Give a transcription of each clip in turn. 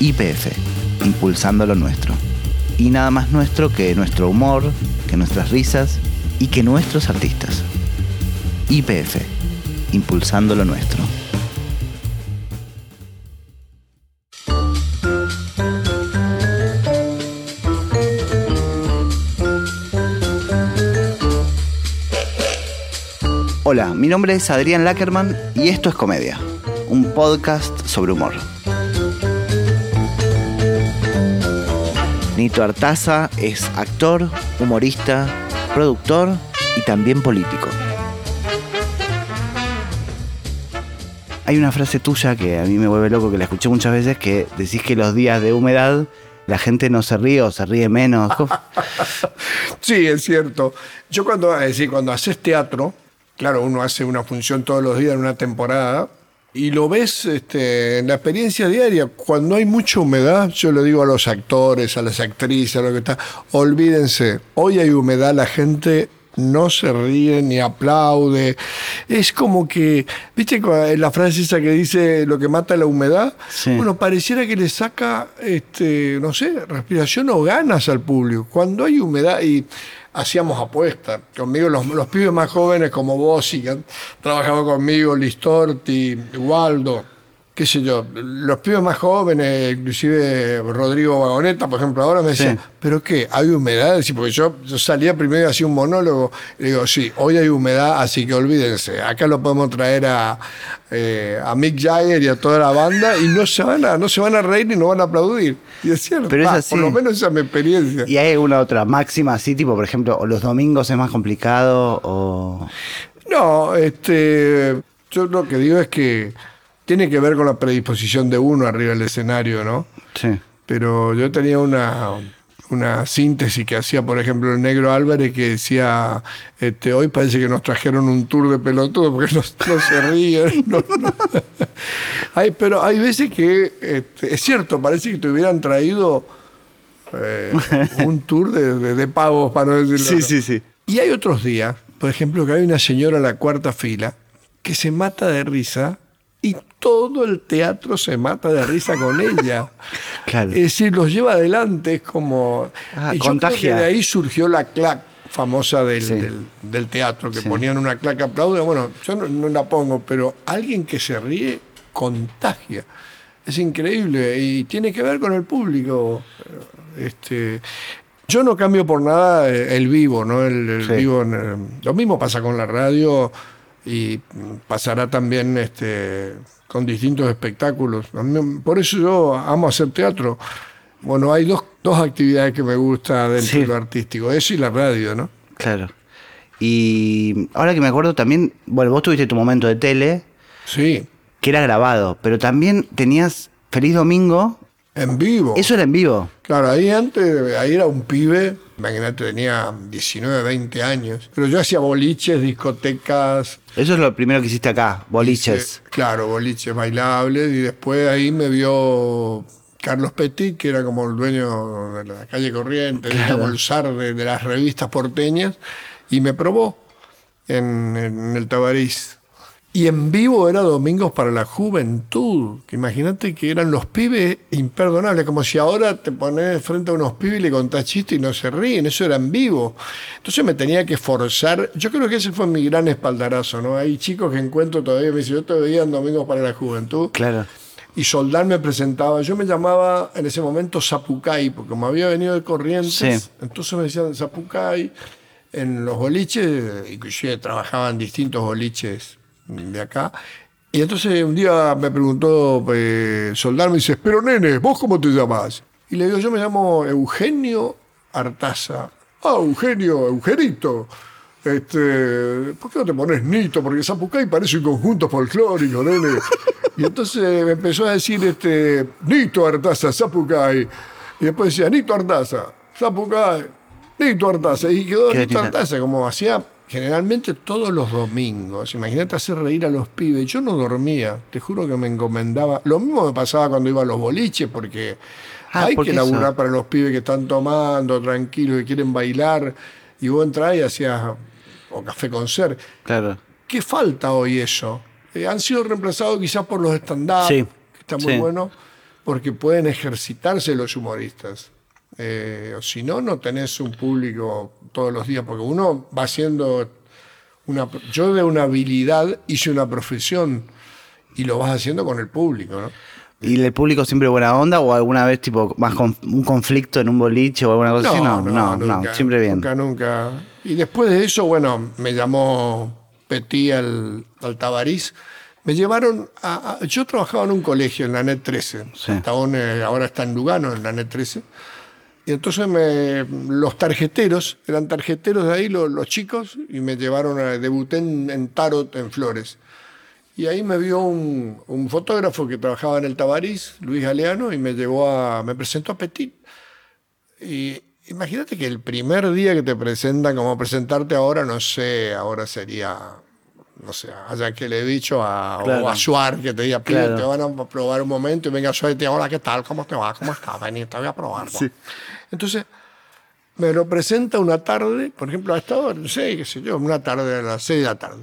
IPF, impulsando lo nuestro. Y nada más nuestro que nuestro humor, que nuestras risas y que nuestros artistas. IPF, impulsando lo nuestro. Hola, mi nombre es Adrián Lackerman y esto es Comedia, un podcast sobre humor. Nito Artaza es actor, humorista, productor y también político. Hay una frase tuya que a mí me vuelve loco, que la escuché muchas veces, que decís que los días de humedad la gente no se ríe o se ríe menos. sí, es cierto. Yo cuando, es decir, cuando haces teatro, claro, uno hace una función todos los días en una temporada y lo ves este, en la experiencia diaria. Cuando hay mucha humedad, yo le digo a los actores, a las actrices, a lo que está, olvídense, hoy hay humedad, la gente no se ríe ni aplaude. Es como que, ¿viste la frase esa que dice lo que mata la humedad? Bueno, pareciera que le saca, este, no sé, respiración o ganas al público. Cuando hay humedad y hacíamos apuestas. Conmigo los, pibes más jóvenes como vos y trabajado conmigo, Listorti, Waldo, qué sé yo, los pibes más jóvenes, inclusive Rodrigo Vagoneta, por ejemplo, ahora me decían, ¿pero qué? ¿Hay humedad? Sí, porque yo, salía primero y hacía un monólogo, y digo, sí, hoy hay humedad, así que olvídense, acá lo podemos traer a, eh, a Mick Jagger y a toda la banda y no se van a, no se van a reír ni no van a aplaudir. Y es cierto, Pero por lo menos esa es mi experiencia. ¿Y hay alguna otra máxima así, tipo, por ejemplo, o los domingos es más complicado o...? No, este, yo lo que digo es que tiene que ver con la predisposición de uno arriba del escenario, ¿no? Sí. Pero yo tenía una, una síntesis que hacía, por ejemplo, el negro Álvarez, que decía, este, hoy parece que nos trajeron un tour de pelotudo porque no, se ríen. pero hay veces que, este, es cierto, parece que te hubieran traído eh, un tour de, de, pavos, para no decirlo. Sí, sí, sí. Y hay otros días, por ejemplo, que hay una señora en la cuarta fila que se mata de risa y todo el teatro se mata de risa con ella. Es decir, los lleva adelante, es como... Ah, contagia. de ahí surgió la clac famosa del, del, teatro, que ponían una clac aplaude. Bueno, yo no, la pongo, pero alguien que se ríe contagia. Es increíble y tiene que ver con el público. Este, yo no cambio por nada el vivo, ¿no? El, vivo, lo mismo pasa con la radio y pasará también este, con distintos espectáculos. Por eso yo amo hacer teatro. Bueno, hay dos, dos actividades que me gustan dentro de lo artístico, eso y la radio, ¿no? Claro. Y ahora que me acuerdo también, bueno, vos tuviste tu momento de tele. Sí. Que era grabado, pero también tenías Feliz Domingo. En vivo. Eso era en vivo. Claro, ahí antes, ahí era un pibe Imagínate, tenía 19, 20 años. Pero yo hacía boliches, discotecas. Eso es lo primero que hiciste acá, boliches. claro, boliches bailables. Y después ahí me vio Carlos Petit, que era como el dueño de la calle Corriente, como el zar de, las revistas porteñas, y me probó en, en el Tabarís. Y en vivo era Domingos para la Juventud. Imagínate que eran los pibes imperdonables, como si ahora te pones frente a unos pibes y le contás chistes y no se ríen. Eso era en vivo. Entonces me tenía que forzar. Yo creo que ese fue mi gran espaldarazo, ¿no? Hay chicos que encuentro todavía, me dicen, yo te veía en Domingos para la Juventud. Claro. Y Soldán me presentaba. Yo me llamaba en ese momento Zapucay, porque como había venido de Corrientes, entonces me decían Zapucay. En los boliches, inclusive trabajaban distintos boliches de acá. Y entonces un día me preguntó eh, Soldar, me dice, pero nene, ¿vos cómo te llamás? Y le digo, yo me llamo Eugenio Artaza. Ah, Eugenio, Eugenito. Este, ¿Por qué no te pones Nito? Porque Zapucay parece un conjunto folclórico, nene. Y entonces me empezó a decir este, Nito Artaza, Zapucay. Y después decía, Nito Artaza, Zapucay, Nito Artaza. Y quedó Nito Artaza, como hacía generalmente todos los domingos. Imagínate hacer reír a los pibes. Yo no dormía, te juro que me encomendaba. Lo mismo me pasaba cuando iba a los boliches, porque ah, hay que laburar para los pibes que están tomando, tranquilos, que quieren bailar. Y vos entrás y hacías o café con ser. Claro. ¿Qué falta hoy eso? Eh, han sido reemplazados quizás por los stand-up, que está muy bueno porque pueden ejercitarse los humoristas. Eh, si no, no tenés un público todos los días, porque uno va haciendo una... Yo de una habilidad hice una profesión y lo vas haciendo con el público, ¿no? ¿Y el público siempre buena onda o alguna vez tipo más con, un conflicto en un boliche o alguna cosa así? No, no, no, siempre bien. Nunca, nunca. Y después de eso, bueno, me llamó Petit al, al Tabariz. Me llevaron a, Yo trabajaba en un colegio, en la NET 13. ahora está en Lugano, en la NET 13. Y entonces me, los tarjeteros, eran tarjeteros de ahí los, chicos, y me llevaron a. Debuté en, en Tarot en Flores. Y ahí me vio un, fotógrafo que trabajaba en el Tabariz, Luis Galeano, y me llevó a, me presentó a Petit. Y imagínate que el primer día que te presentan, como presentarte ahora, no sé, ahora sería, no sé, allá que le he dicho a, o a Suar, que te diga, te van a probar un momento y venga Suar y te diga, hola, ¿qué tal? ¿Cómo te va? ¿Cómo estás? Vení, te voy a probar. Entonces, me lo presenta una tarde, por ejemplo, a esta hora, no sé, qué sé yo, una tarde a las seis de la tarde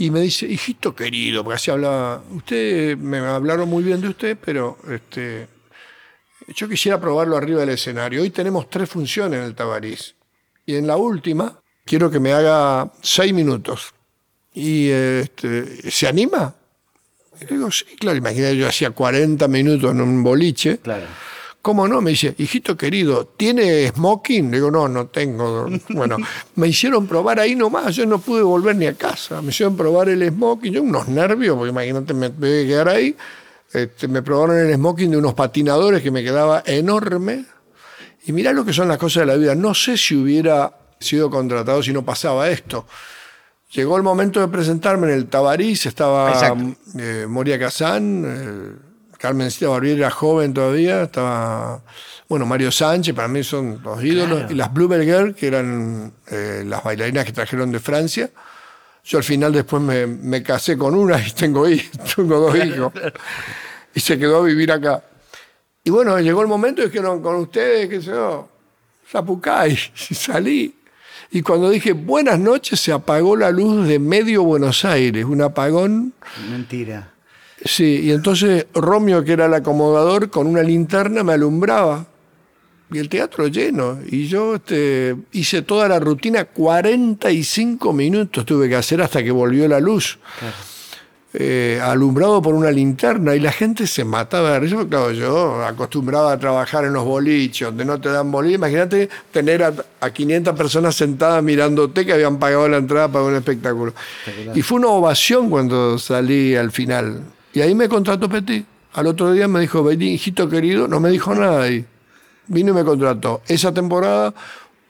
y me dice, hijito querido, porque así hablaba, usted, me hablaron muy bien de usted, pero este, yo quisiera probarlo arriba del escenario. Hoy tenemos tres funciones en el Tabariz. Y en la última, quiero que me haga seis minutos. Y este, ¿se anima? Y digo, sí, claro, imagínate, yo hacía 40 minutos en un boliche. Claro ¿Cómo no? Me dice, hijito querido, ¿tiene smoking? Le digo, no, no tengo. Bueno, me hicieron probar ahí nomás, yo no pude volver ni a casa. Me hicieron probar el smoking, yo unos nervios, porque imagínate, me tuve que quedar ahí. Este, me probaron el smoking de unos patinadores que me quedaba enorme. Y mirá lo que son las cosas de la vida. No sé si hubiera sido contratado si no pasaba esto. Llegó el momento de presentarme en el Tabariz, estaba eh, Moria Kazán. Eh, Carmencita Barbieri era joven todavía, estaba, bueno, Mario Sánchez, para mí son los ídolos, y las Bluebell Girl, que eran eh, las bailarinas que trajeron de Francia. Yo al final después me, casé con una y tengo, tengo dos hijos. Y se quedó a vivir acá. Y bueno, llegó el momento y dijeron con ustedes, qué sé yo, Zapucay, y salí. Y cuando dije buenas noches, se apagó la luz de medio Buenos Aires, un apagón. Mentira. Sí, y entonces Romeo, que era el acomodador, con una linterna me alumbraba. Y el teatro lleno. Y yo este, hice toda la rutina, 45 minutos tuve que hacer hasta que volvió la luz. Eh, alumbrado por una linterna y la gente se mataba de risa. Claro, yo acostumbraba a trabajar en los boliches, donde no te dan boliche. Imagínate tener a, a, 500 personas sentadas mirándote que habían pagado la entrada para un espectáculo. Y fue una ovación cuando salí al final. Y ahí me contrató Petit. Al otro día me dijo, vení, hijito querido, no me dijo nada ahí. Vino y me contrató. Esa temporada,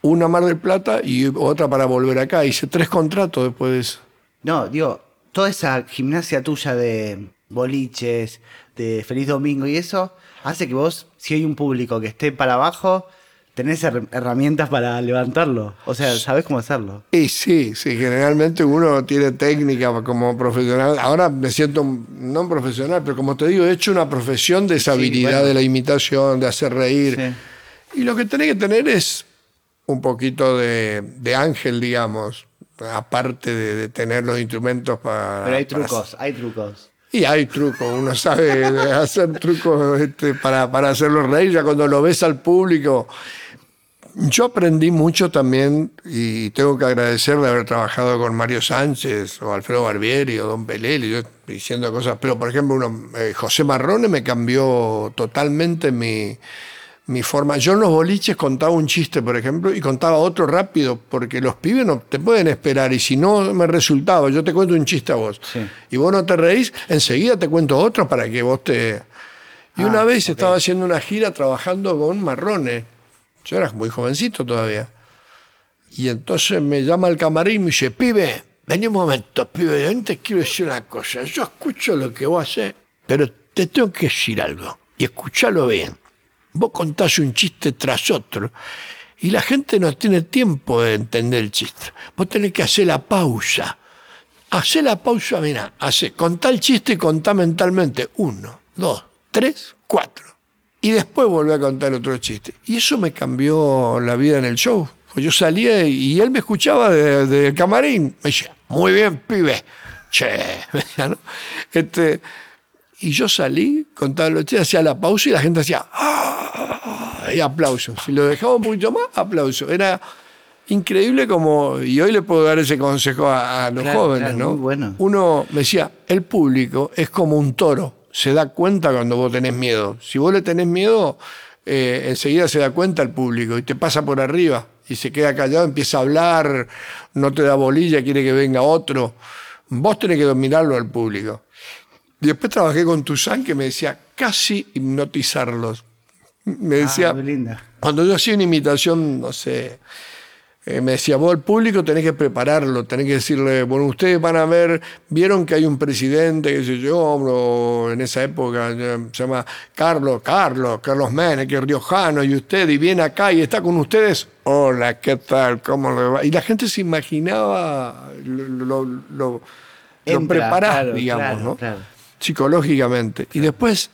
una Mar del Plata y otra para volver acá. Hice tres contratos después de eso. No, digo, toda esa gimnasia tuya de boliches, de Feliz Domingo y eso, hace que vos, si hay un público que esté para abajo, tenés herramientas para levantarlo. O sea, sabes cómo hacerlo. Y sí, sí, generalmente uno tiene técnica como profesional. Ahora me siento no profesional, pero como te digo, he hecho una profesión de esa habilidad de la imitación, de hacer reír. Y lo que tenés que tener es un poquito de, ángel, digamos, aparte de, tener los instrumentos para... Pero hay trucos, hay trucos. Y hay trucos, uno sabe hacer trucos este, para, para hacerlo reír, ya cuando lo ves al público yo aprendí mucho también y tengo que agradecer de haber trabajado con Mario Sánchez o Alfredo Barbieri o Don Pelé, yo diciendo cosas, pero por ejemplo uno, eh, José Marrone me cambió totalmente mi, mi forma. Yo en los boliches contaba un chiste, por ejemplo, y contaba otro rápido, porque los pibes no te pueden esperar y si no me resultaba, yo te cuento un chiste a vos y vos no te reís, enseguida te cuento otro para que vos te... Y una ah, vez estaba haciendo una gira trabajando con Marrone yo era muy jovencito todavía. Y entonces me llama el camarín y me dice, pibe, vení un momento, pibe, yo te quiero decir una cosa. Yo escucho lo que vos haces, pero te tengo que decir algo. Y escúchalo bien. Vos contás un chiste tras otro y la gente no tiene tiempo de entender el chiste. Vos tenés que hacer la pausa. Hacé la pausa, mira, hace, contá el chiste y contá mentalmente. Uno, dos, tres, cuatro y después volví a contar otro chiste. Y eso me cambió la vida en el show. Yo salía y él me escuchaba del camarín. Me decía, muy bien, pibe. Che, este, Y yo salí, contaba los chistes, hacía la pausa y la gente hacía ¡Ah! y aplausos. Si lo dejaba un poquito más, aplausos. Era increíble como, y hoy le puedo dar ese consejo a, a los Claro, jóvenes, claro, ¿no? bueno. Uno me decía, el público es como un toro, se da cuenta cuando vos tenés miedo. Si vos le tenés miedo, eh, enseguida se da cuenta el público y te pasa por arriba y se queda callado, empieza a hablar, no te da bolilla, quiere que venga otro. Vos tenés que dominarlo al público. Y después trabajé con Tuzán que me decía casi hipnotizarlos. Me decía, Ah, cuando yo hacía una imitación, no sé, eh, me decía, vos al público tenés que prepararlo, tenés que decirle, bueno, ustedes van a ver, vieron que hay un presidente, que sé yo, en esa época eh, se llama Carlos, Carlos, Carlos Menem, que es riojano, y usted, y viene acá y está con ustedes. Hola, ¿qué tal? ¿Cómo le va? Y la gente se imaginaba lo, lo, lo- lo Entra, preparás, claro, digamos, claro, ¿no? claro. Psicológicamente. Y después,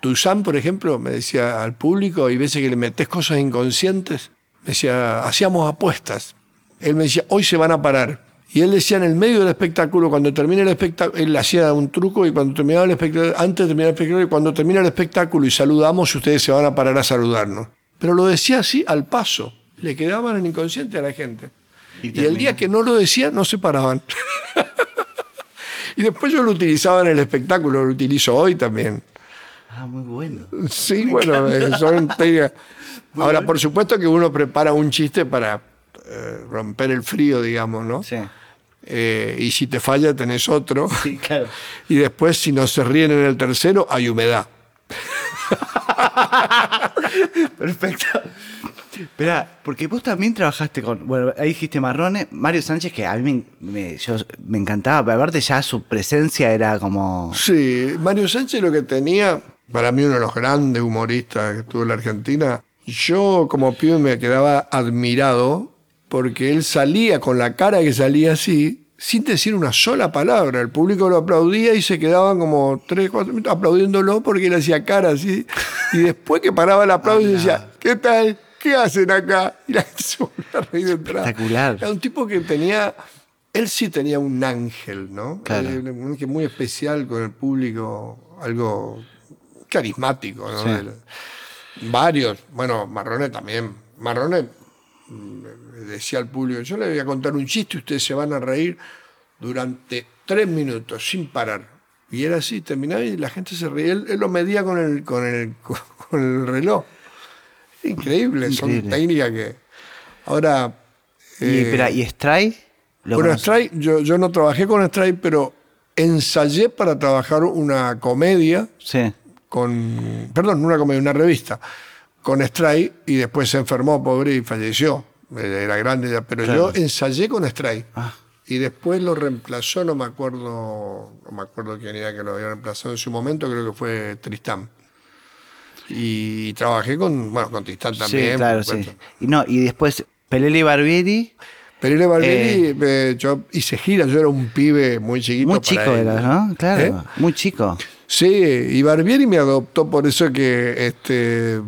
Tuzán, por ejemplo, me decía al público, y veces que le metes cosas inconscientes, me decía, hacíamos apuestas. Él me decía, hoy se van a parar. Y él decía en el medio del espectáculo, cuando termine el espectáculo, él hacía un truco y cuando terminaba el espectáculo, antes de terminar el espectáculo, y cuando termina el espectáculo y saludamos, ustedes se van a parar a saludarnos. Pero lo decía así al paso. Le quedaban en inconsciente a la gente. Y Y, el día que no lo decía, no se paraban. y después yo lo utilizaba en el espectáculo, lo utilizo hoy también. Ah, muy bueno. Sí, bueno, eh, son técnicas. Ahora, por supuesto que uno prepara un chiste para eh, romper el frío, digamos, ¿no? Sí. Eh, y si te falla, tenés otro. Sí, claro. Y después, si no se ríen en el tercero, hay humedad. Perfecto. Espera, porque vos también trabajaste con. Bueno, ahí dijiste Marrone, Mario Sánchez, que a mí me, me- yo- me encantaba. pero Aparte, ya su presencia era como. Sí, Mario Sánchez lo que tenía, para mí uno de los grandes humoristas que tuvo en la Argentina, yo como pibe me quedaba admirado porque él salía con la cara que salía así, sin decir una sola palabra. El público lo aplaudía y se quedaban como tres, cuatro minutos aplaudiéndolo porque él hacía cara así. Y después que paraba el aplauso decía, ¿qué tal? ¿Qué hacen acá? Y la gente se volvía a reír de entrada. Espectacular. Era un tipo que tenía, él sí tenía un ángel, ¿no? Claro. Un ángel muy especial con el público, algo carismático, ¿no? Sí. Varios, bueno, Marrone también. Marrone mm, decía al público, yo le voy a contar un chiste y ustedes se van a reír durante tres minutos, sin parar. Y era así, terminaba y la gente se reía. Él, él lo medía con el, con el, con el reloj. Increíble, son Increíble. técnicas que... Ahora... y, eh, espera, ¿y Stray? ¿Lo bueno? Stray, yo, yo no trabajé con Stray, pero ensayé para trabajar una comedia Sí. Con, perdón, una comedia, una revista, con Stray y después se enfermó, pobre, y falleció. Eh, Era grande ya, pero Claro. yo ensayé con Stray. Ah. Y después lo reemplazó, no me acuerdo, no me acuerdo quién era que lo había reemplazado en su momento, creo que fue Tristán. Y trabajé con, bueno, con Tristán también. sí, claro, sí. Y no, y después Pelele Barbieri, Pereira Barbieri, eh, yo hice gira, yo era un pibe muy chiquito. muy para chico él. era, ¿no? Claro, ¿Eh? muy chico. Sí, y Barbieri me adoptó por eso que este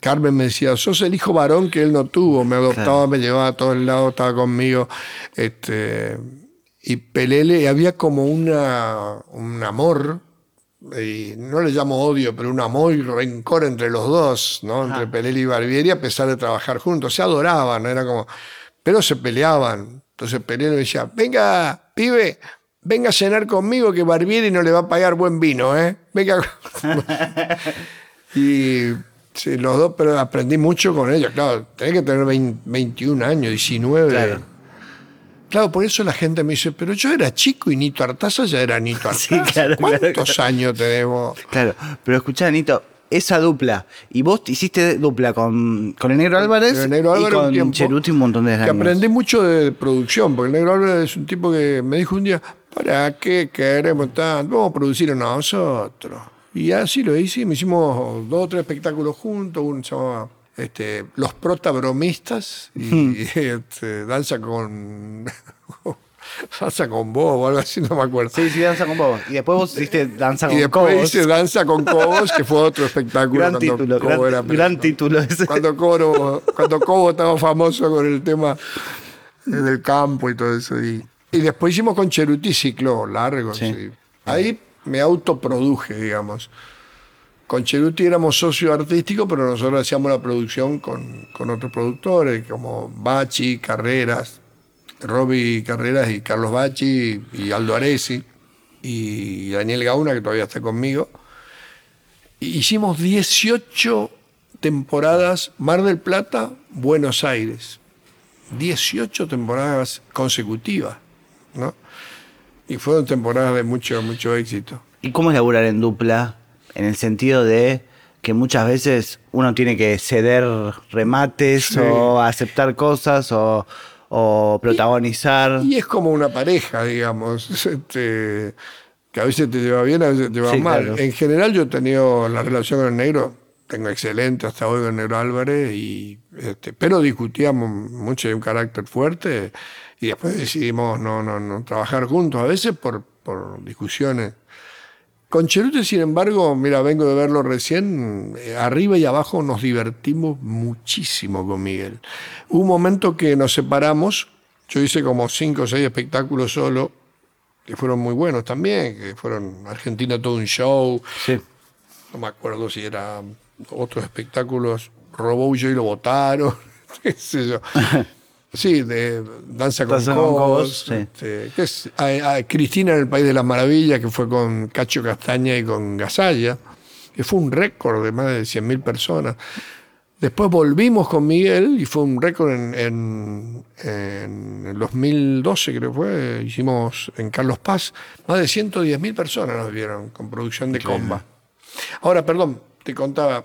Carmen me decía, sos el hijo varón que él no tuvo, me adoptaba, Claro. me llevaba a todos lados, estaba conmigo. Este, y Pelele, y había como una, un amor, y no le llamo odio, pero un amor y rencor entre los dos, ¿no? Entre Pelele y Barbieri, a pesar de trabajar juntos. Se adoraban, ¿no? era como. Pero se peleaban. Entonces Pelele me decía, venga, pibe, venga a cenar conmigo que Barbieri no le va a pagar buen vino, ¿eh? Venga. y sí, los dos, pero aprendí mucho con ellos. Claro, tenés que tener 20 21 años, 19. Claro. Claro, por eso la gente me dice, pero yo era chico y Nito Artaza ya era Nito Artaza. Sí, claro, claro, ¿Cuántos años tenemos? Claro, pero escuchá, Nito, esa dupla, y vos hiciste dupla con, con el Negro Álvarez El Negro Álvarez y un con tiempo Cheruti un montón de Que años. aprendí mucho de producción, porque el Negro Álvarez es un tipo que me dijo un día, ¿para qué queremos tanto? Vamos a producir nosotros. Y así lo hice, me hicimos dos o tres espectáculos juntos, uno se llamaba este, Los Protabromistas y este, Danza con... Danza con vos o algo así, no me acuerdo. Sí, sí, danza con vos. Y después vos hiciste danza Y con después Cobos. hice Danza con Cobos, que fue otro espectáculo. Gran cuando título, Cobo gran, era gran título ese. Cuando Cobo, cuando Cobo estaba famoso con el tema del campo y todo eso. Y, y después hicimos con Cheruti ciclo largo. Sí. sí. Ahí me autoproduje, digamos. Con Cheruti éramos socio artístico, pero nosotros hacíamos la producción con, con otros productores, como Bachi, Carreras, Robbie Carreras y Carlos Bachi y Aldo Aresi y Daniel Gauna, que todavía está conmigo. Hicimos 18 temporadas Mar del Plata, Buenos Aires. 18 temporadas consecutivas, ¿no? Y fueron temporadas de mucho, mucho éxito. ¿Y cómo es laburar en dupla? En el sentido de que muchas veces uno tiene que ceder remates o aceptar cosas o, protagonizar. Y, es como una pareja, digamos, este, que a veces te lleva bien, a veces te va mal. En general yo he tenido la relación con el negro, tengo excelente hasta hoy con Álvarez, y, este, pero discutíamos mucho de un carácter fuerte y después decidimos no, no, no trabajar juntos, a veces por, por discusiones. Con Cheruti, sin embargo, mira, vengo de verlo recién, eh, arriba y abajo nos divertimos muchísimo con Miguel. Hubo un momento que nos separamos, yo hice como cinco o seis espectáculos solo, que fueron muy buenos también, que fueron Argentina todo un show. Sí. No me acuerdo si era otros espectáculos, robó yo y lo votaron, qué sé yo. Sí, de Danza con Cobos. Este, es, a, Cristina en el País de las Maravillas, que fue con Cacho Castaña y con Gasalla, que fue un récord de más de 100.000 personas. Después volvimos con Miguel y fue un récord en, en, en, el 2012, creo que fue. Hicimos en Carlos Paz, más de 110.000 personas nos vieron con producción de comba. Ahora, perdón, te contaba,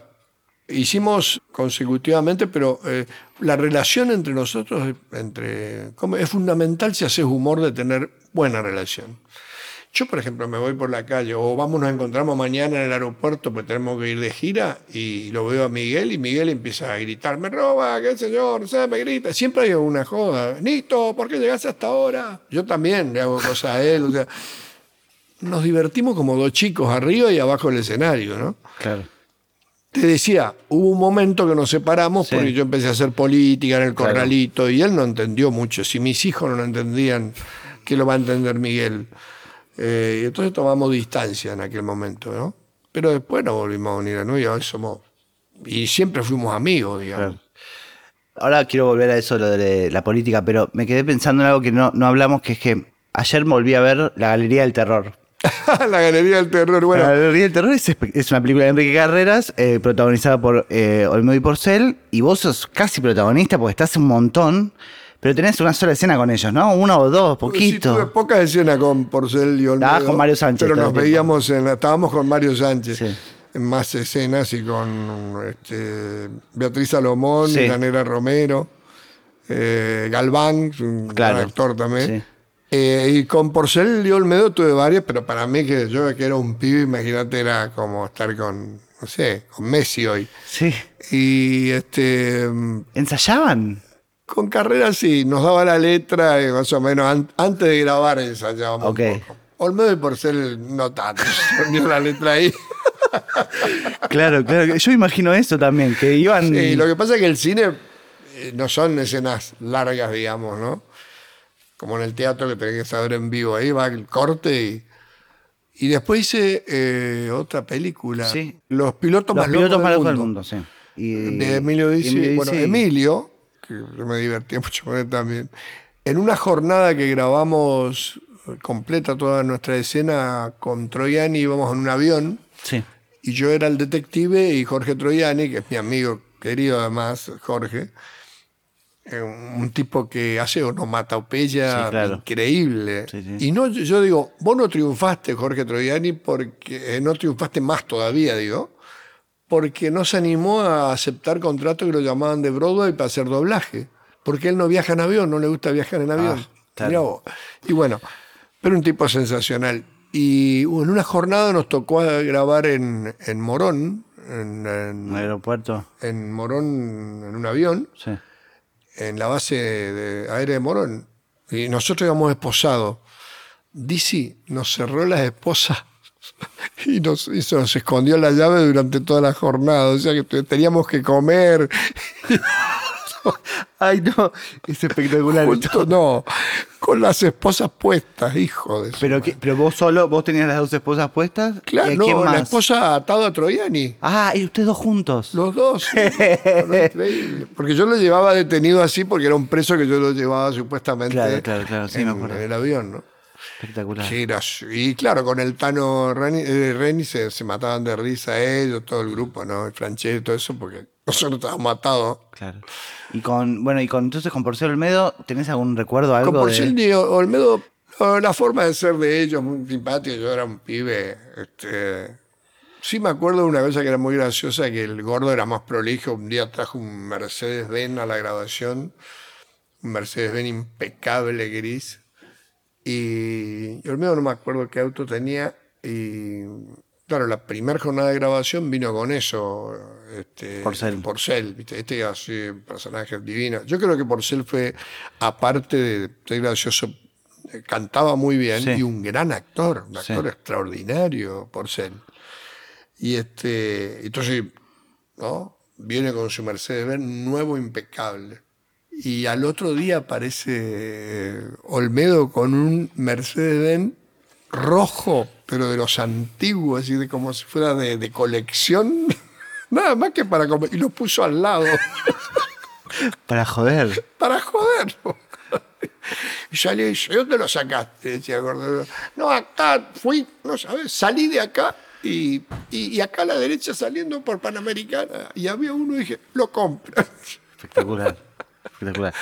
hicimos consecutivamente, pero eh, la relación entre nosotros entre, es fundamental si haces humor de tener buena relación. Yo, por ejemplo, me voy por la calle o vamos, nos encontramos mañana en el aeropuerto, pues tenemos que ir de gira y lo veo a Miguel y Miguel empieza a gritar, me roba, qué señor, sé, me grita. Siempre hay una joda. Nito, ¿por qué llegaste hasta ahora? Yo también le hago cosas a él. O sea, nos divertimos como dos chicos arriba y abajo del escenario, ¿no? Claro. Te decía, hubo un momento que nos separamos porque yo empecé a hacer política en el corralito y él no entendió mucho. Si mis hijos no lo entendían, ¿qué lo va a entender Miguel? Eh, y entonces tomamos distancia en aquel momento, ¿no? Pero después nos volvimos a unir a y hoy somos. Y siempre fuimos amigos, digamos. Ahora quiero volver a eso, lo de la política, pero me quedé pensando en algo que no, no hablamos, que es que ayer volví a ver La Galería del Terror. la Galería del Terror, bueno. La Galería del Terror es, una película de Enrique Carreras, eh, protagonizada por eh, Olmedo y Porcel, y vos sos casi protagonista porque estás un montón, pero tenés una sola escena con ellos, ¿no? Una o dos, poquito. Sí, tuve pocas escenas con Porcel y Olmedo. Estabas con Mario Sánchez. Pero nos veíamos, en, estábamos con Mario Sánchez. En más escenas y con este, Beatriz Salomón, sí. Romero, eh, Galván, un gran actor también. Eh, y con Porcel y Olmedo tuve varias, pero para mí, que yo que era un pibe, imagínate, era como estar con, no sé, con Messi hoy. Sí. Y este. ¿Ensayaban? Con carreras sí, nos daba la letra, y más o menos antes de grabar ensayábamos un poco. Olmedo y Porcel no tanto, dio la letra ahí. claro, claro. Yo imagino eso también, que iban. Sí, lo que pasa es que el cine eh, no son escenas largas, digamos, ¿no? Como en el teatro que tenés que saber en vivo. Ahí va el corte y. Y después hice eh, otra película. Sí. Los pilotos Los más pilotos locos del mundo. sí. de Emilio Dice. Bueno, Emilio, que yo me divertí mucho con él también. En una jornada que grabamos completa toda nuestra escena con Troyani, íbamos en un avión. Sí. Y yo era el detective y Jorge Troyani, que es mi amigo querido además, Jorge un tipo que hace onomatopeya sí, increíble. Y no, yo digo, vos no triunfaste, Jorge Troiani, porque eh, no triunfaste más todavía, digo, porque no se animó a aceptar contratos que lo llamaban de Broadway para hacer doblaje. Porque él no viaja en avión, no le gusta viajar en avión. Ah, y bueno, pero un tipo sensacional. Y en una jornada nos tocó grabar en, en Morón. En, en aeropuerto. En Morón, en un avión. Sí en la base de aérea de Morón y nosotros íbamos esposados. Dizzy nos cerró las esposas y nos, se nos escondió la llave durante toda la jornada. O sea que teníamos que comer. Ay, no, es espectacular. Junto, no, con las esposas puestas, hijo de Pero, qué- pero vos solo, vos tenías las dos esposas puestas. Claro, ¿Y a quién no, la esposa atado a Troyani. Ah, y ustedes dos juntos. Los dos. sí. Era increíble. Porque yo lo llevaba detenido así porque era un preso que yo lo llevaba supuestamente Claro, claro, claro, sí, en, me acuerdo. en el avión, ¿no? Espectacular. Sí, era- y claro, con el Tano Reni, eh, Reni se, se mataban de risa ellos, todo el grupo, ¿no? El Franchet y todo eso, porque nosotros estábamos matados. Claro. Y con, bueno, y con entonces con Porcel Olmedo, ¿tenés algún recuerdo algo Con de- Porcel y Olmedo, la forma de ser de ellos, muy simpática, yo era un pibe. Este, sí me acuerdo de una cosa que era muy graciosa, que el gordo era más prolijo, un día trajo un Mercedes-Benz a la grabación, un Mercedes-Benz impecable gris, y, y Olmedo no me acuerdo qué auto tenía, y claro, la primera jornada de grabación vino con eso. Este, Porcel. Porcel, ¿viste? este así, personaje divino. Yo creo que Porcel fue, aparte de ser gracioso, cantaba muy bien Sí. y un gran actor, un Sí. actor extraordinario, Porcel. Y este, entonces, ¿no? Viene con su Mercedes-Benz nuevo, impecable. Y al otro día aparece Olmedo con un Mercedes-Benz rojo, pero de los antiguos, así de como si fuera de, de colección. Nada más que para comer. Y lo puso al lado, Para joder. para joderlo. Y salió y dice, ¿dónde lo sacaste? Decía el gordo. No, acá fui, no sabes, salí de acá y, y, y acá a la derecha saliendo por Panamericana. Y había uno y dije, lo compra. Espectacular. Espectacular.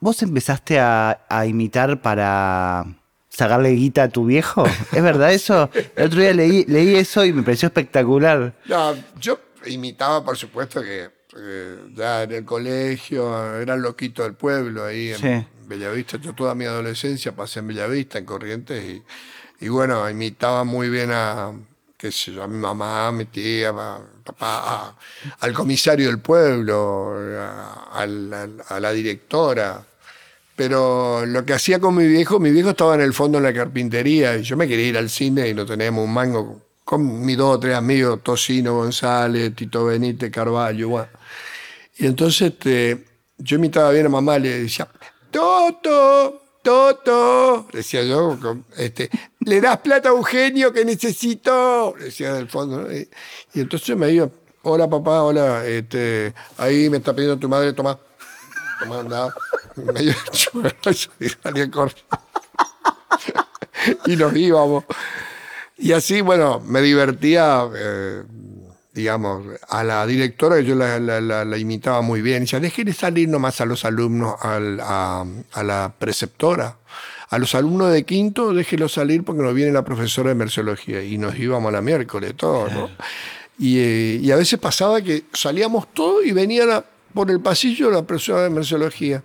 ¿Vos empezaste a, a imitar para sacarle guita a tu viejo? ¿Es verdad eso? El otro día leí, leí eso y me pareció espectacular. No, yo imitaba, por supuesto, que eh, ya en el colegio era el loquito del pueblo, ahí en Sí. Bellavista. Yo toda mi adolescencia pasé en Bellavista, en Corrientes, y, y bueno, imitaba muy bien a, qué sé yo, a mi mamá, a mi tía, a papá, a- al comisario del pueblo, a la directora. Pero lo que hacía con mi viejo, mi viejo estaba en el fondo en la carpintería y yo me quería ir al cine y no teníamos un mango con mis dos o tres amigos, Tocino González, Tito Benítez, Carballo, bueno. Y entonces este, yo imitaba bien a mamá, le decía, Toto, Toto, decía yo, este, le das plata a Eugenio que necesito, decía del fondo. ¿no? Y, y entonces me iba, hola papá, hola, este, ahí me está pidiendo tu madre, toma. Me iba a chupar eso y salía corriendo. y nos íbamos. Y así, bueno, me divertía, eh, digamos, a la directora, que yo la, la- la- la imitaba muy bien. Decía, déjenle salir nomás a los alumnos, al- a, a la preceptora. A los alumnos de quinto, déjenlos salir porque nos viene la profesora de merciología. Y nos íbamos a la miércoles, todo, ¿no? Y, eh, y a veces pasaba que salíamos todos y venía la- por el pasillo la profesora de merciología.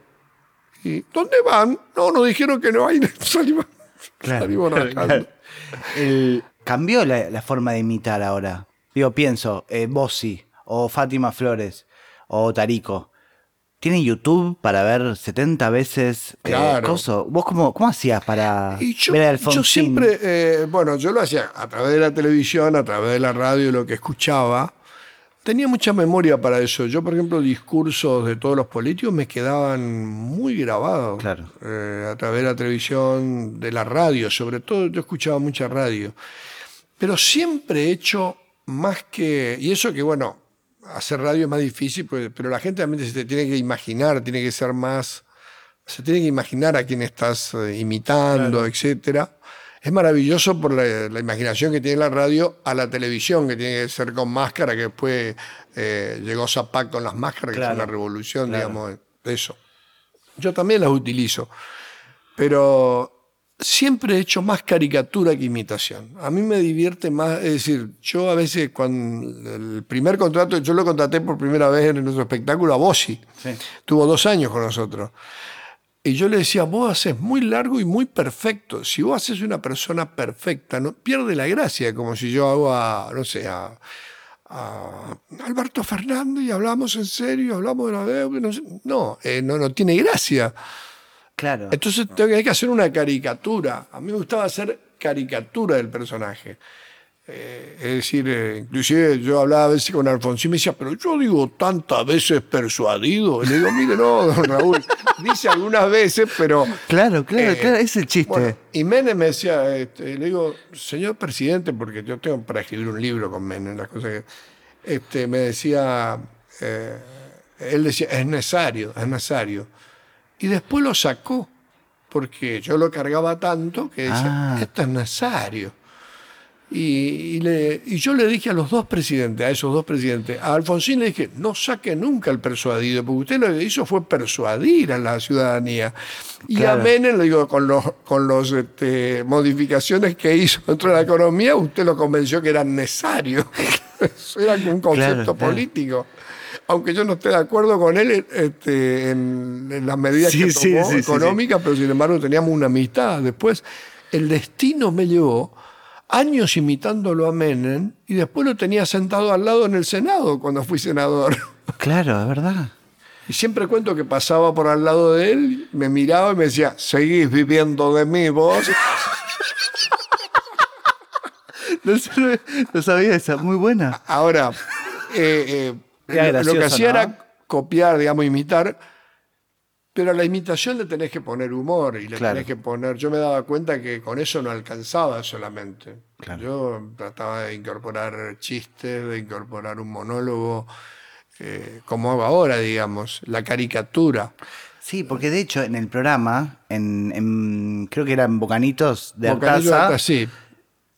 Y, ¿Dónde van? No, nos dijeron que no hay. Salimos, salimos rajando. El- cambió la, la forma de imitar ahora. Digo, pienso, eh, Bossi, o Fátima Flores, o Tarico. ¿Tienen YouTube para ver 70 veces eh, Claro. coso? ¿Vos cómo, cómo hacías para yo, ver a yo Alfonsín? siempre, eh, bueno, yo lo hacía a través de la televisión, a través de la radio, lo que escuchaba. Tenía mucha memoria para eso. Yo, por ejemplo, discursos de todos los políticos me quedaban muy grabados. Claro. Eh, a través de la televisión, de la radio, sobre todo yo escuchaba mucha radio. Pero siempre he hecho más que. Y eso que, bueno, hacer radio es más difícil, pues, pero la gente realmente se te tiene que imaginar, tiene que ser más. Se tiene que imaginar a quién estás eh, imitando, etcétera. Es maravilloso por la, la imaginación que tiene la radio a la televisión, que tiene que ser con máscara, que después eh, llegó Zapac con las máscaras, que Claro, fue una revolución, claro. digamos, de eso. Yo también las utilizo, pero siempre he hecho más caricatura que imitación. A mí me divierte más, es decir, yo a veces cuando el primer contrato, yo lo contraté por primera vez en nuestro espectáculo a Bossi, Sí. tuvo dos años con nosotros. Y yo le decía, vos haces muy largo y muy perfecto. Si vos haces una persona perfecta, no pierde la gracia, como si yo hago a, no sé, a, a Alberto Fernández y hablamos en serio, hablamos de la deuda. No, sé. no, eh, no, no tiene gracia. Claro. Entonces hay que hacer una caricatura. A mí me gustaba hacer caricatura del personaje. Eh, es decir, eh, inclusive yo hablaba a veces con Alfonsín y me decía, pero yo digo tantas veces persuadido. Y le digo, mire, no, don Raúl, dice algunas veces, pero... Claro, claro, claro, es el chiste. Bueno, y Menem me decía, este, le digo, señor presidente, porque yo tengo para escribir un libro con Menem, las cosas que... Este, me decía, él decía, es necesario, es necesario. Y después lo sacó, porque yo lo cargaba tanto que decía, Ah. esto es necesario. Y, y le- y yo le dije a los dos presidentes, a esos dos presidentes, a Alfonsín le dije, no saque nunca el persuadido, porque usted lo que hizo fue persuadir a la ciudadanía. Y Claro. a Menem le digo, con los, con los este, modificaciones que hizo dentro de la economía, usted lo convenció que era necesario. Eso era un concepto Claro, claro. político. Aunque yo no esté de acuerdo con él este, en, en las medidas Sí, que tomó sí, sí, económicas, pero sin embargo teníamos una amistad. Después, el destino me llevó años imitándolo a Menem y después lo tenía sentado al lado en el Senado cuando fui senador. Claro, es verdad. Y siempre cuento que pasaba por al lado de él, me miraba y me decía, seguís viviendo de mí vos. No, sabía- no sabía esa, muy buena. Ahora, eh, eh, lo- lo que hacía ¿no? era copiar, digamos, imitar, pero a la imitación le tenés que poner humor y le Claro. tenés que poner. Yo me daba cuenta que con eso no alcanzaba solamente. Claro. Yo trataba de incorporar chistes, de incorporar un monólogo, eh, como hago ahora, digamos, la caricatura. Sí, porque de hecho en el programa, en, en- creo que eran Bocanitos de Artaza, sí.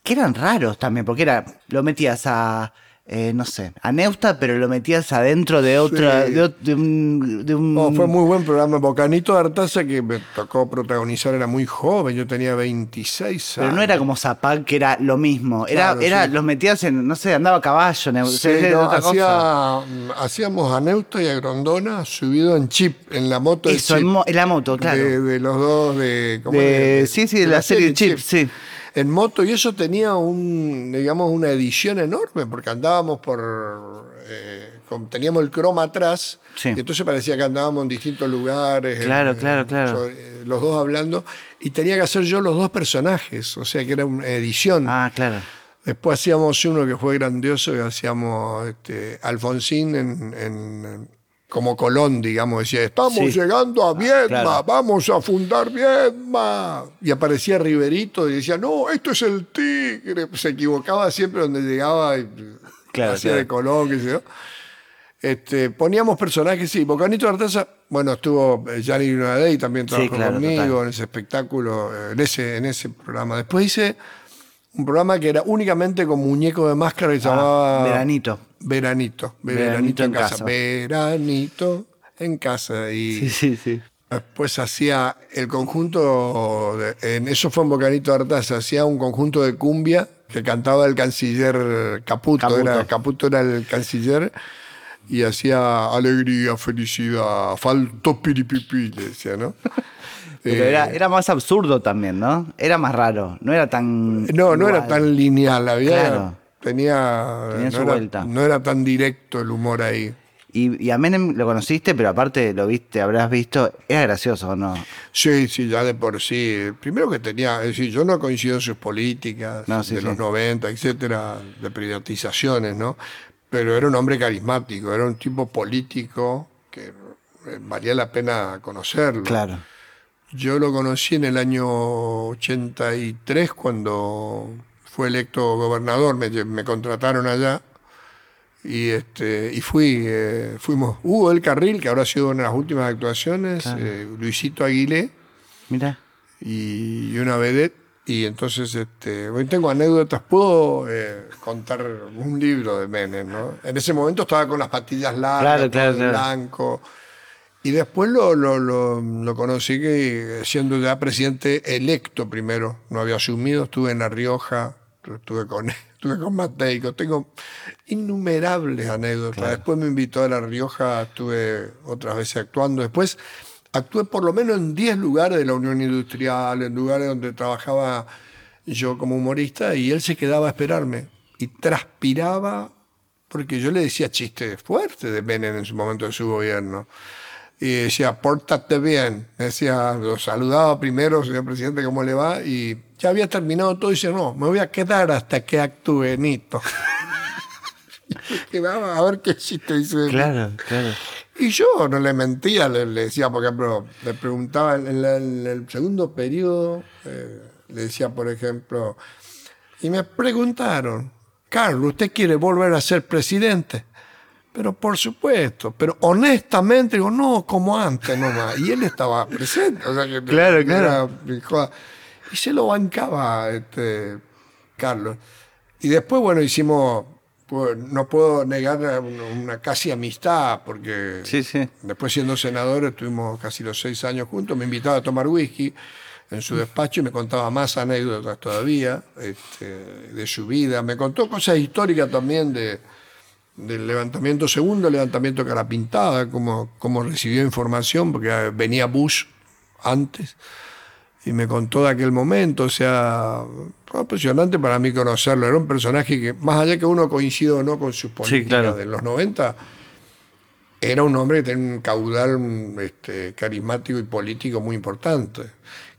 que eran raros también, porque era, lo metías a, eh, no sé, a Neusta, pero lo metías adentro de otra, Sí. de, un... de un- No, fue muy buen programa. Bocanito de Artaza que me tocó protagonizar, era muy joven, yo tenía 26 años. Pero no era como Zapag, que era lo mismo. Era, Claro, era sí. los metías en, no sé, andaba a caballo. Neu- Sí, no, otra cosa. hacía- hacíamos a Neusta y a Grondona subido en chip, en la moto de Eso, en, chip. mo- en la moto, claro. de, los dos, de, sí, sí, de la serie Chip, sí. En moto, y eso tenía un, digamos, una edición enorme, porque andábamos por. eh, con- teníamos el croma atrás, Sí. y entonces parecía que andábamos en distintos lugares. Claro, en- claro, claro. eh, los dos hablando, y tenía que hacer yo los dos personajes, o sea que era una edición. Ah, claro. Después hacíamos uno que fue grandioso, que hacíamos este, Alfonsín en, en- como Colón, digamos, decía, estamos Sí. llegando a Viedma, claro. vamos a fundar Viedma. Y aparecía Riverito y decía, no, esto es el tigre. Se equivocaba siempre donde llegaba y Claro, hacía claro. de Colón, qué sé yo. Este, poníamos personajes, sí, Bocanito de Artaza, bueno, estuvo eh, Gianni Grunadei también trabajó conmigo total. en ese espectáculo, en ese, en ese programa. Después hice un programa que era únicamente con muñeco de máscara que se llamaba Ah, Veranito. Veranito, Veranito, en, casa. Veranito en casa. Y Sí, sí, sí. después hacía el conjunto, de- en eso fue en Bocanito de Artaza, hacía un conjunto de cumbia que cantaba el canciller Caputo, Caputo. Era, Caputo era el canciller. Y hacía alegría, felicidad, faltó piripipi, le decía, ¿no? Pero Eh, era, era más absurdo también, ¿no? Era más raro. No era tan. No, no era tan lineal, había, Claro. tenía, Tenía no, su era, vuelta. no era tan directo el humor ahí. Y, y a Menem lo conociste, pero aparte lo viste, habrás visto. Era gracioso, ¿o no? Sí, sí, ya de por sí. Primero que tenía, es decir, yo no coincido en sus políticas No, sí, de sí. los 90, etcétera, de privatizaciones, ¿no? Pero era un hombre carismático, era un tipo político que eh, valía la pena conocerlo. Claro. Yo lo conocí en el año 83 cuando fue electo gobernador, me, me contrataron allá y este y fui eh, fuimos Hugo del Carril que ahora ha sido una de las últimas actuaciones, eh, Luisito Aguilé Mira. y, y una vedette y entonces este hoy tengo anécdotas puedo eh, contar un libro de Menem, ¿no? En ese momento estaba con las patillas largas, Claro, claro, claro. blanco. Y después lo, lo, lo, lo conocí que siendo ya presidente electo primero, no había asumido, estuve en La Rioja, estuve con estuve con Mateico, tengo innumerables anécdotas. Después me invitó a La Rioja, estuve otras veces actuando. Después actué por lo menos en 10 lugares de la Unión Industrial, en lugares donde trabajaba yo como humorista, y él se quedaba a esperarme. Y transpiraba porque yo le decía chistes fuertes de Menem en su momento de su gobierno. Y decía, pórtate bien. Decía, lo saludaba primero, señor presidente, ¿cómo le va? Y ya había terminado todo y dice, no, me voy a quedar hasta que actúe Nito. quedaba a ver qué chiste dice. Claro, claro. Y yo no le mentía, le, le decía, por ejemplo, le preguntaba en, la- en el segundo periodo, eh, le decía, por ejemplo, y me preguntaron, Carlos, ¿usted quiere volver a ser presidente? Pero por supuesto, pero honestamente digo, no, como antes nomás. Y él estaba presente. o sea que Claro, era claro. Y se lo bancaba este, Carlos. Y después, bueno, hicimos, pues, no puedo negar una, una casi amistad, porque Sí, sí. después siendo senador estuvimos casi los seis años juntos, me invitaba a tomar whisky en su despacho y me contaba más anécdotas todavía este, de su vida. Me contó cosas históricas también de, del levantamiento segundo, levantamiento cara pintada, cómo, cómo recibió información, porque venía Bush antes y me contó de aquel momento, o sea, fue impresionante para mí conocerlo. Era un personaje que, más allá que uno coincida o no con sus políticas claro. de los 90, era un hombre que tenía un caudal este, carismático y político muy importante.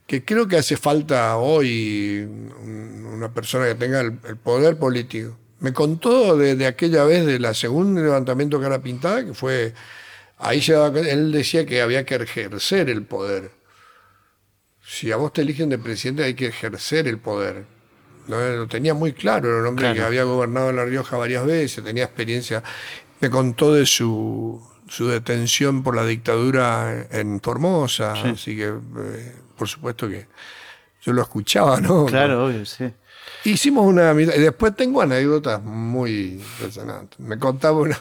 Que creo que hace falta hoy un- una persona que tenga el, el poder político. Me contó de, de aquella vez de la segunda levantamiento cara pintada, que fue. Ahí se daba él decía que había que ejercer el poder. Si a vos te eligen de presidente, hay que ejercer el poder. ¿no? Lo tenía muy claro, era un hombre Claro. que había gobernado La Rioja varias veces, tenía experiencia. Me contó de su, su detención por la dictadura en Formosa, así que, eh, por supuesto que yo lo escuchaba, ¿no? Claro, obvio, sí. Hicimos una amistad. Y después tengo anécdotas muy impresionantes. Me contaba una.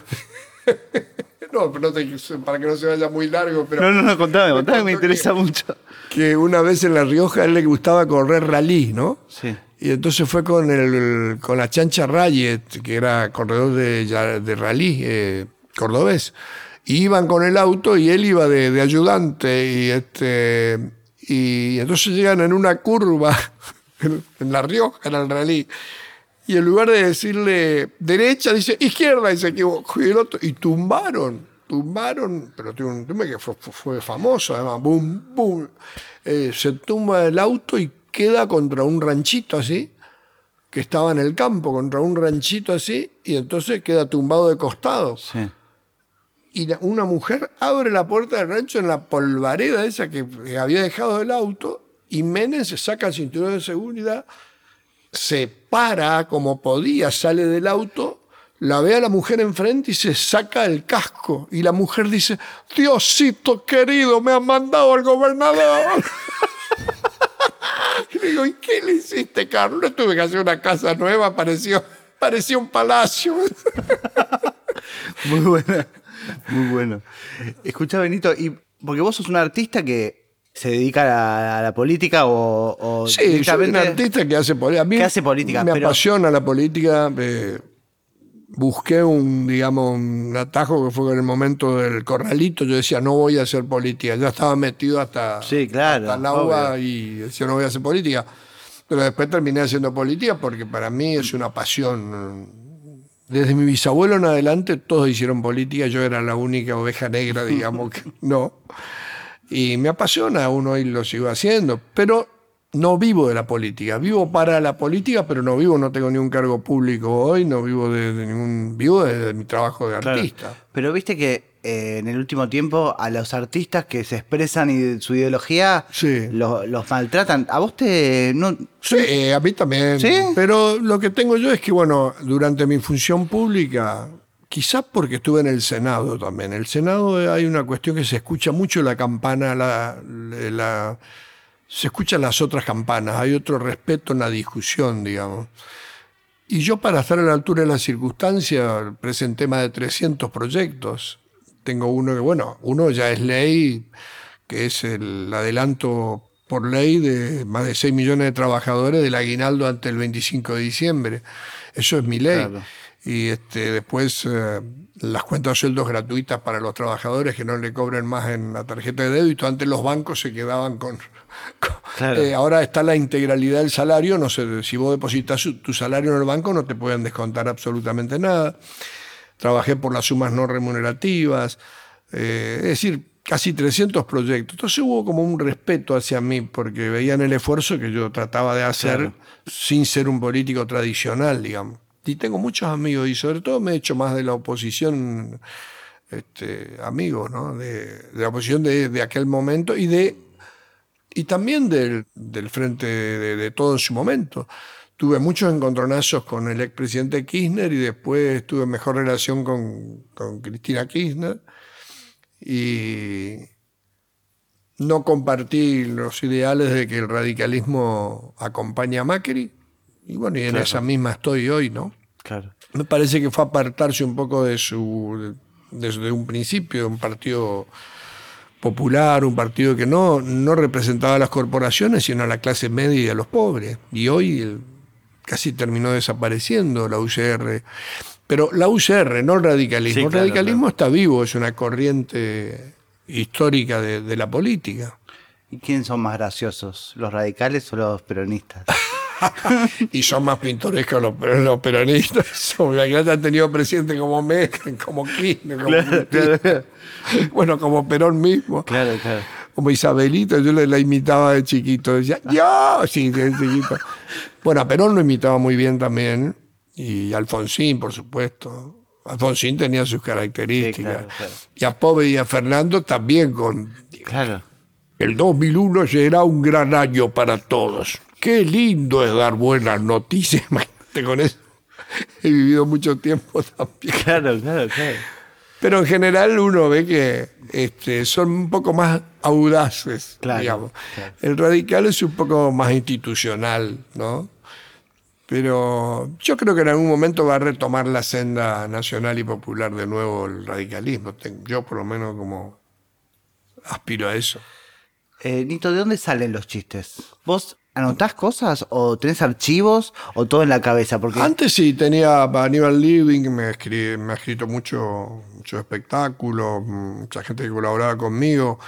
no, pero no te- para que no se vaya muy largo, pero No, no, no, contame, contame, me contó interesa mucho. que una vez en La Rioja a él le gustaba correr rally, ¿no? Sí. Y entonces fue con, el, con la chancha Rayet, que era corredor de, de rally eh, cordobés. Y iban con el auto y él iba de, de ayudante. Y, este, y entonces llegan en una curva, en, en La Rioja, en el rally. Y en lugar de decirle derecha, dice izquierda y se equivocó. Y, el otro, y tumbaron, tumbaron, pero un que fue, famoso, además, boom, boom. Eh, se tumba el auto y queda contra un ranchito así, que estaba en el campo, contra un ranchito así, y entonces queda tumbado de costado. Sí. Y una mujer abre la puerta del rancho en la polvareda esa que que había dejado el auto, y Menem se saca el cinturón de seguridad, se para como podía, sale del auto, la ve a la mujer enfrente y se saca el casco. Y la mujer dice, Diosito querido, me han mandado al gobernador. y digo, ¿y qué le hiciste, Carlos? Tuve que hacer una casa nueva, pareció, parecía un palacio. Muy buena, muy bueno. Escucha, Benito, y porque vos sos un artista que se dedica a la, a la política o, o Sí, soy un artista que hace política. A mí Que hace política, Me pero- apasiona la política. eh, busqué un, digamos, un atajo que fue en el momento del corralito. Yo decía, no voy a hacer política. Ya estaba metido hasta, Sí, claro, hasta el agua obvio. y decía, no voy a hacer política. Pero después terminé haciendo política porque para mí es una pasión. Desde mi bisabuelo en adelante todos hicieron política. Yo era la única oveja negra, digamos, que no. Y me apasiona, aún hoy lo sigo haciendo, pero no vivo de la política. Vivo para la política, pero no vivo, no tengo ni un cargo público hoy, no vivo de, de ningún. Vivo de, de mi trabajo de Claro. artista. Pero viste que eh, en el último tiempo a los artistas que se expresan y su ideología Sí. los, los maltratan. ¿A vos te.? No, Sí, eh, a mí también. ¿Sí? Pero lo que tengo yo es que, bueno, durante mi función pública, quizás porque estuve en el Senado también. En el Senado eh, hay una cuestión que se escucha mucho la campana, la, se escuchan las otras campanas, hay otro respeto en la discusión, digamos. Y yo para estar a la altura de las circunstancias presenté más de 300 proyectos. Tengo uno que, bueno, uno ya es ley, que es el adelanto por ley de más de 6 millones de trabajadores del aguinaldo ante el 25 de diciembre. Eso es mi ley. Claro. Y este, después eh, las cuentas de sueldos gratuitas para los trabajadores que no le cobren más en la tarjeta de débito. Antes los bancos se quedaban con... con- Claro. eh, ahora está la integralidad del salario. No sé, si vos depositas tu salario en el banco no te pueden descontar absolutamente nada. Trabajé por las sumas no remunerativas. Eh, es decir, casi 300 proyectos. Entonces hubo como un respeto hacia mí, porque veían el esfuerzo que yo trataba de hacer sin ser un político tradicional, digamos. Y tengo muchos amigos, y sobre todo me he hecho más de la oposición, este, amigos, ¿no? De, la oposición de, aquel momento y de y también del, frente de, todo en su momento. Tuve muchos encontronazos con el expresidente Kirchner y después tuve mejor relación con, Cristina Kirchner y no compartí los ideales de que el radicalismo acompaña a Macri. Y bueno, y en esa misma estoy hoy, ¿no? Claro. Me parece que fue apartarse un poco de su. desde un principio, de un partido popular, un partido que no, no representaba a las corporaciones, sino a la clase media y a los pobres. Y hoy casi terminó desapareciendo la UCR. Pero la UCR, no el radicalismo. el radicalismo está vivo, es una corriente histórica de, la política. ¿Y quiénes son más graciosos, los radicales o los peronistas? y son más pintorescos los, los peronistas. Imagínate, han tenido presidente como Messi, como Kirchner, como bueno, como Perón mismo. Claro, claro. Como Isabelito, yo la, imitaba de chiquito. Decía, yo, sí, de chiquito. Bueno, a Perón lo imitaba muy bien también y Alfonsín, por supuesto. Alfonsín tenía sus características. Y a Pobre y a Fernando también con... Claro. El 2001 será un gran año para todos. Qué lindo es dar buenas noticias. con eso he vivido mucho tiempo también. Claro, claro, claro. Pero en general uno ve que este, son un poco más audaces, digamos. El radical es un poco más institucional, ¿no? Pero yo creo que en algún momento va a retomar la senda nacional y popular de nuevo el radicalismo. Yo por lo menos como aspiro a eso. Eh, Nito, ¿de dónde salen los chistes? ¿Vos anotás cosas o tenés archivos o todo en la cabeza? Porque... Antes sí, tenía Aníbal Living, me, me ha escrito mucho, mucho espectáculo, mucha gente que colaboraba conmigo.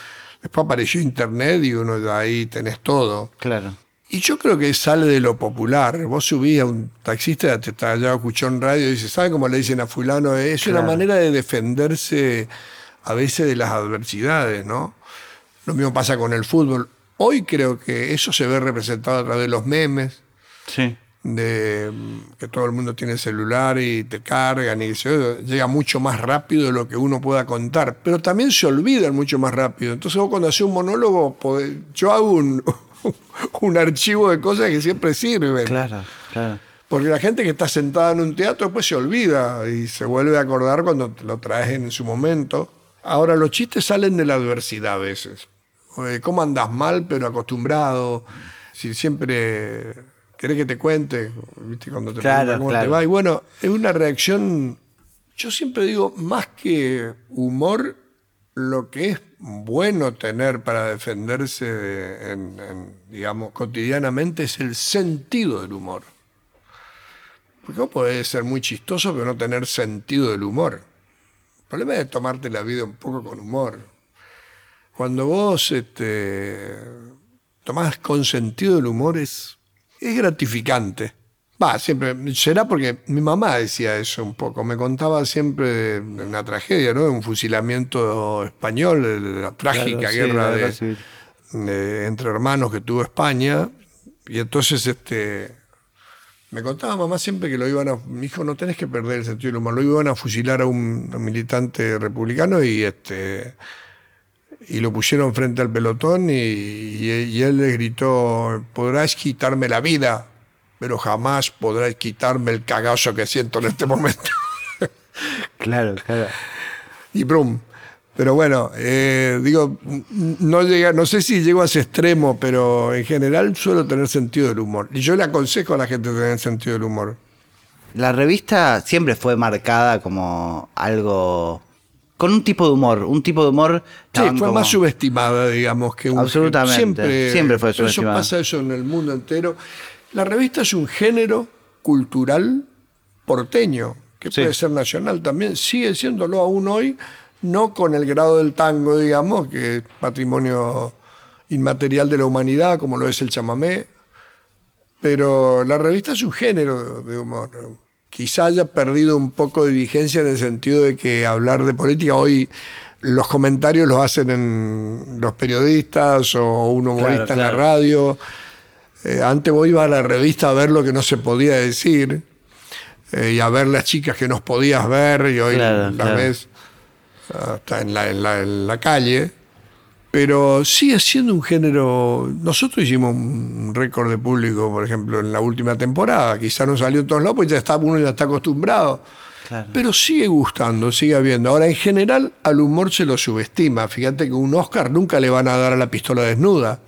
Después apareció Internet y uno de ahí tenés todo. Claro. Y yo creo que sale de lo popular. Vos subís a un taxista, te está allá escuchó en radio y dice, ¿sabe cómo le dicen a fulano? Es una manera de defenderse a veces de las adversidades, ¿no? Lo mismo pasa con el fútbol. Hoy creo que eso se ve representado a través de los memes. Sí. De que todo el mundo tiene celular y te cargan y se, llega mucho más rápido de lo que uno pueda contar. Pero también se olvidan mucho más rápido. Entonces vos cuando haces un monólogo, yo hago un, un archivo de cosas que siempre sirven. Claro, claro. Porque la gente que está sentada en un teatro después se olvida y se vuelve a acordar cuando lo traes en su momento. Ahora, los chistes salen de la adversidad a veces. ¿Cómo andas mal, pero acostumbrado? Si siempre querés que te cuente, ¿viste? Cuando te claro, cómo te va. Y bueno, es una reacción, yo siempre digo, más que humor, lo que es bueno tener para defenderse en, digamos, cotidianamente es el sentido del humor. Porque vos podés ser muy chistoso pero no tener sentido del humor. El problema es tomarte la vida un poco con humor. Cuando vos este, tomás con sentido del humor es, es gratificante. Va, siempre, será porque mi mamá decía eso un poco, me contaba siempre de una tragedia, ¿no? De un fusilamiento español, de la trágica guerra de, entre hermanos que tuvo España. Y entonces este, me contaba mamá siempre que lo iban a. Mi hijo, no tenés que perder el sentido del humor. Lo iban a fusilar a un, militante republicano y este. Y lo pusieron frente al pelotón y, y él le gritó: Podrás quitarme la vida, pero jamás podrás quitarme el cagazo que siento en este momento. claro, claro. Y brum. Pero bueno, eh, digo, no, llega, no sé si llego a ese extremo, pero en general suelo tener sentido del humor. Y yo le aconsejo a la gente tener sentido del humor. La revista siempre fue marcada como algo con un tipo de humor, un tipo de humor. Sí, fue más subestimada, digamos, que un. Absolutamente. Siempre, siempre fue subestimada. Eso pasa eso en el mundo entero. La revista es un género cultural porteño, que puede ser nacional también, sigue siéndolo aún hoy, no con el grado del tango, digamos, que es patrimonio inmaterial de la humanidad, como lo es el chamamé, pero la revista es un género de humor. Quizá haya perdido un poco de vigencia en el sentido de que hablar de política hoy los comentarios los hacen en los periodistas o un humorista en la radio. Eh, antes vos ibas a la revista a ver lo que no se podía decir eh, y a ver las chicas que nos podías ver y hoy las ves hasta en la, en la calle pero sigue siendo un género. Nosotros hicimos un récord de público, por ejemplo, en la última temporada. Quizá no salió en todos lados, pues ya está, uno ya está acostumbrado. Pero sigue gustando, sigue habiendo. Ahora, en general, al humor se lo subestima. Fíjate que un Oscar nunca le van a dar a la pistola desnuda.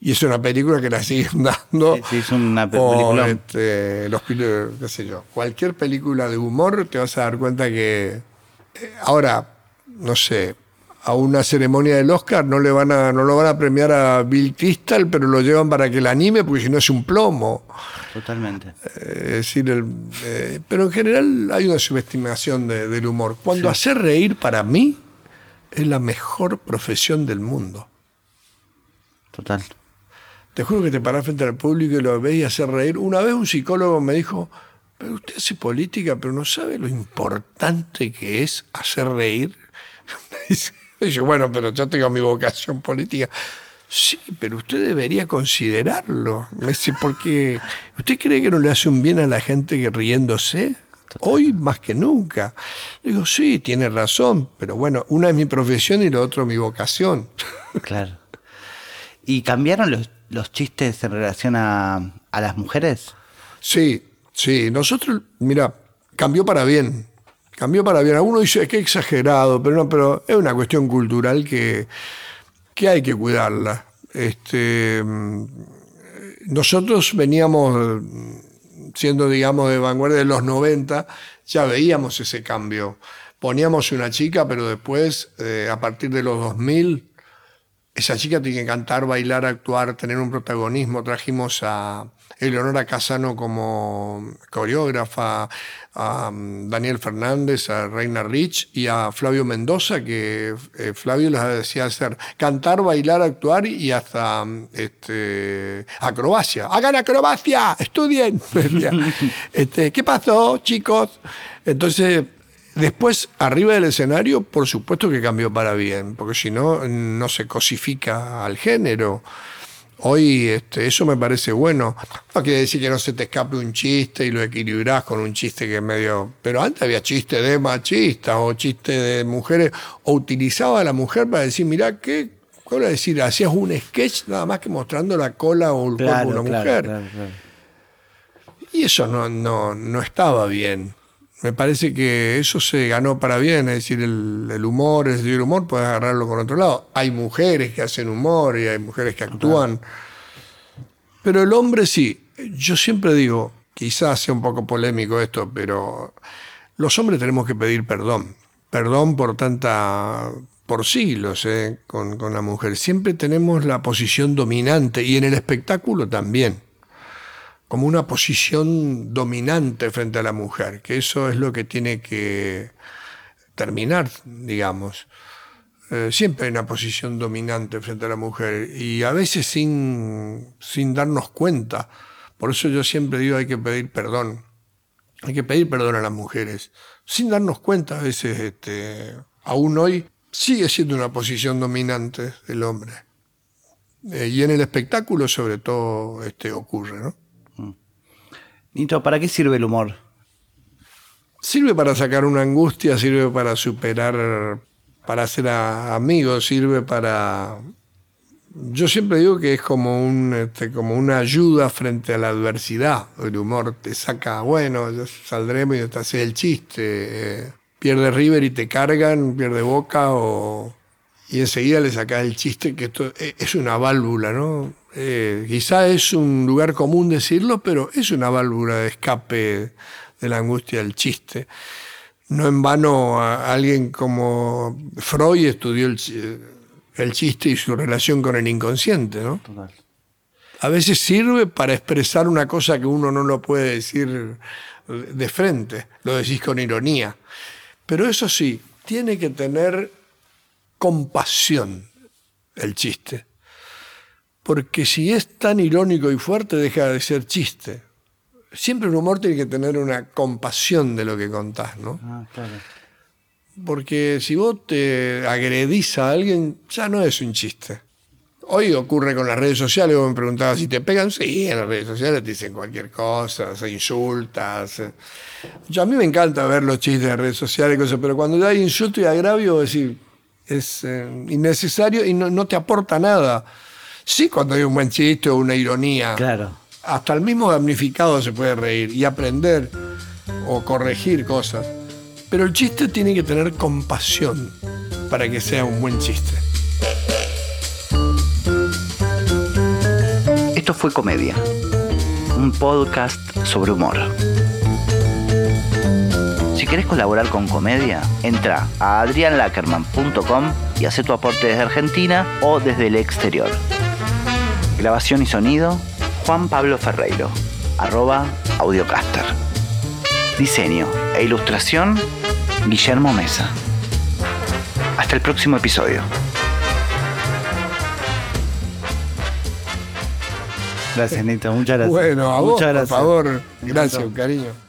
Y es una película que la siguen dando. Sí, es una película. Este, los, qué sé yo. Cualquier película de humor te vas a dar cuenta que. Eh, ahora, no sé, a una ceremonia del Oscar no le van a no lo van a premiar a Bill Crystal, pero lo llevan para que la anime porque si no es un plomo. Totalmente. Eh, es decir, el, eh, pero en general hay una subestimación del humor. Cuando hacer reír para mí es la mejor profesión del mundo. Total. Te juro que te paras frente al público y lo ves y hacer reír. Una vez un psicólogo me dijo, pero usted hace política, pero no sabe lo importante que es hacer reír. Dice, bueno, pero yo tengo mi vocación política. Sí, pero usted debería considerarlo. Me dice, porque ¿usted cree que no le hace un bien a la gente que riéndose? Hoy más que nunca. Le digo, sí, tiene razón, pero bueno, una es mi profesión y lo otro mi vocación. Claro. ¿Y cambiaron los, los chistes en relación a, a las mujeres? Sí, sí. Nosotros, mira, cambió para bien. Cambió para bien. Algunos dice que exagerado, pero no, pero es una cuestión cultural que, que hay que cuidarla. Este, nosotros veníamos siendo, digamos, de vanguardia de los 90, ya veíamos ese cambio. Poníamos una chica, pero después, eh, a partir de los 2000, esa chica tiene que cantar, bailar, actuar, tener un protagonismo. Trajimos a Eleonora Casano como coreógrafa, a um, Daniel Fernández, a Reina Rich y a Flavio Mendoza, que eh, Flavio les decía hacer cantar, bailar, actuar y hasta um, este, acrobacia. ¡Hagan acrobacia! ¡Estudien! este, ¿Qué pasó, chicos? Entonces, Después, arriba del escenario, por supuesto que cambió para bien, porque si no, no se cosifica al género. Hoy este, eso me parece bueno. No quiere decir que no se te escape un chiste y lo equilibrás con un chiste que es medio. Pero antes había chiste de machistas o chiste de mujeres, o utilizaba a la mujer para decir, mirá, ¿qué? ¿Cómo decir? Hacías un sketch nada más que mostrando la cola o el cuerpo de una mujer. y eso no, no, no estaba bien. Me parece que eso se ganó para bien, es decir, el, humor, es decir, el humor puedes agarrarlo por otro lado. Hay mujeres que hacen humor y hay mujeres que actúan. Pero el hombre sí. Yo siempre digo, quizás sea un poco polémico esto, pero los hombres tenemos que pedir perdón. Perdón por tanta por siglos eh, con, con la mujer. Siempre tenemos la posición dominante y en el espectáculo también como una posición dominante frente a la mujer, que eso es lo que tiene que terminar, digamos. Eh, siempre hay una posición dominante frente a la mujer y a veces sin, sin darnos cuenta. Por eso yo siempre digo hay que pedir perdón. Hay que pedir perdón a las mujeres. Sin darnos cuenta, a veces, este, aún hoy, sigue siendo una posición dominante del hombre. Eh, y en el espectáculo, sobre todo, este, ocurre, ¿no? Nito, ¿para qué sirve el humor? Sirve para sacar una angustia, sirve para superar, para hacer amigos, sirve para... Yo siempre digo que es como, un, este, como una ayuda frente a la adversidad. El humor te saca, bueno, saldremos y te hace el chiste. Eh, pierde River y te cargan, pierde Boca o... Y enseguida le sacas el chiste, que esto es una válvula, ¿no? Eh, quizá es un lugar común decirlo, pero es una válvula de escape de la angustia del chiste. No en vano alguien como Freud estudió el, chiste y su relación con el inconsciente, ¿no? A veces sirve para expresar una cosa que uno no lo puede decir de frente, lo decís con ironía. Pero eso sí, tiene que tener compasión el chiste. Porque si es tan irónico y fuerte, deja de ser chiste. Siempre un humor tiene que tener una compasión de lo que contás, ¿no? Ah, Porque si vos te agredís a alguien, ya no es un chiste. Hoy ocurre con las redes sociales, vos me preguntabas si te pegan, sí, en las redes sociales te dicen cualquier cosa, se insultas. Yo, a mí me encanta ver los chistes de redes sociales, cosas, pero cuando hay insulto y agravio, es decir, es eh, innecesario y no, no te aporta nada. Sí, cuando hay un buen chiste o una ironía. Claro. Hasta el mismo damnificado se puede reír y aprender o corregir cosas. Pero el chiste tiene que tener compasión para que sea un buen chiste. Esto fue Comedia, un podcast sobre humor. Si querés colaborar con Comedia, entra a adrianlackerman.com y hace tu aporte desde Argentina o desde el exterior. Grabación y sonido, Juan Pablo Ferreiro, arroba audiocaster. Diseño e ilustración, Guillermo Mesa. Hasta el próximo episodio. Gracias, Nito. Muchas gracias. Bueno, a vos, Muchas por gracias. favor. Me Gracias, cariño.